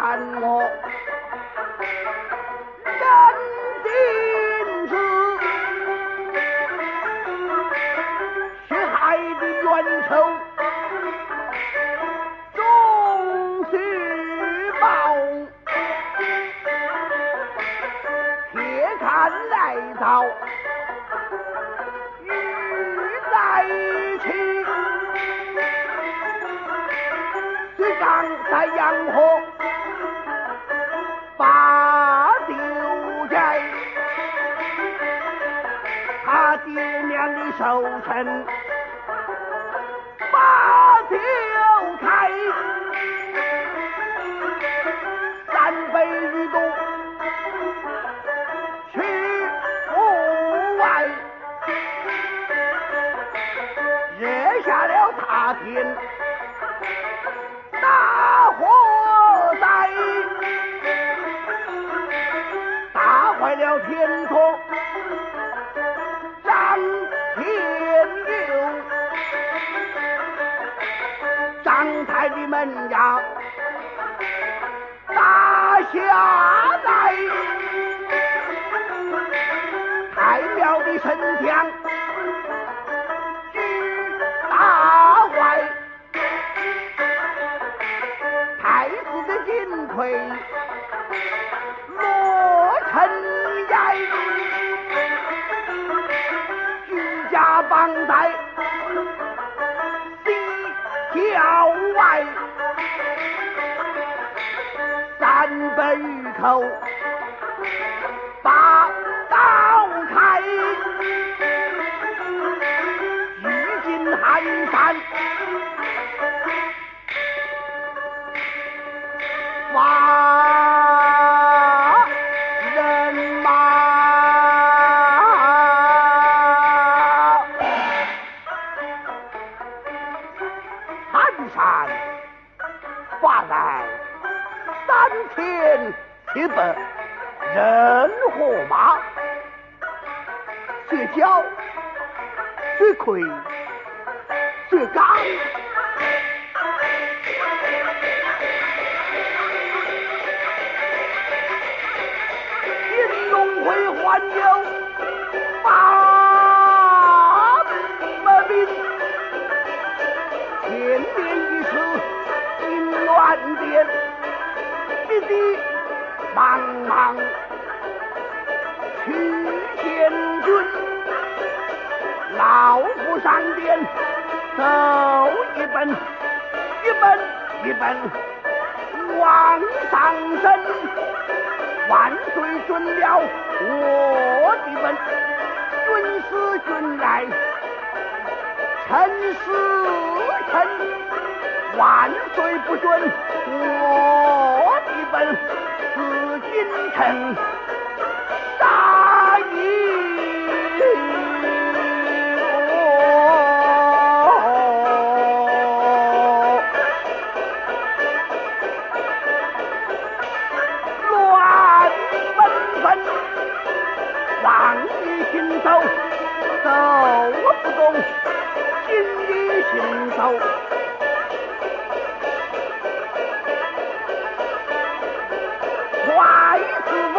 善我，人君子，血海的冤仇终须报，铁杆来到。在洋河你守城把酒开，三杯玉肚去户外，惹下了大天大火灾，打坏了天托。大侠来，太庙的神将居大外，太子的金盔落尘埃，居家帮带。口把刀开。举进寒山把人马。寒山挂在三天七百人和马，雪蛟、雪葵、雪刚，金龙会还有茫茫去见君，老夫上殿走一本，一本一本往上升。万岁准了我的本，君师君来，臣死臣，万岁不准我的本。京城杀一乱纷纷，王爷行走走不动，今日行走。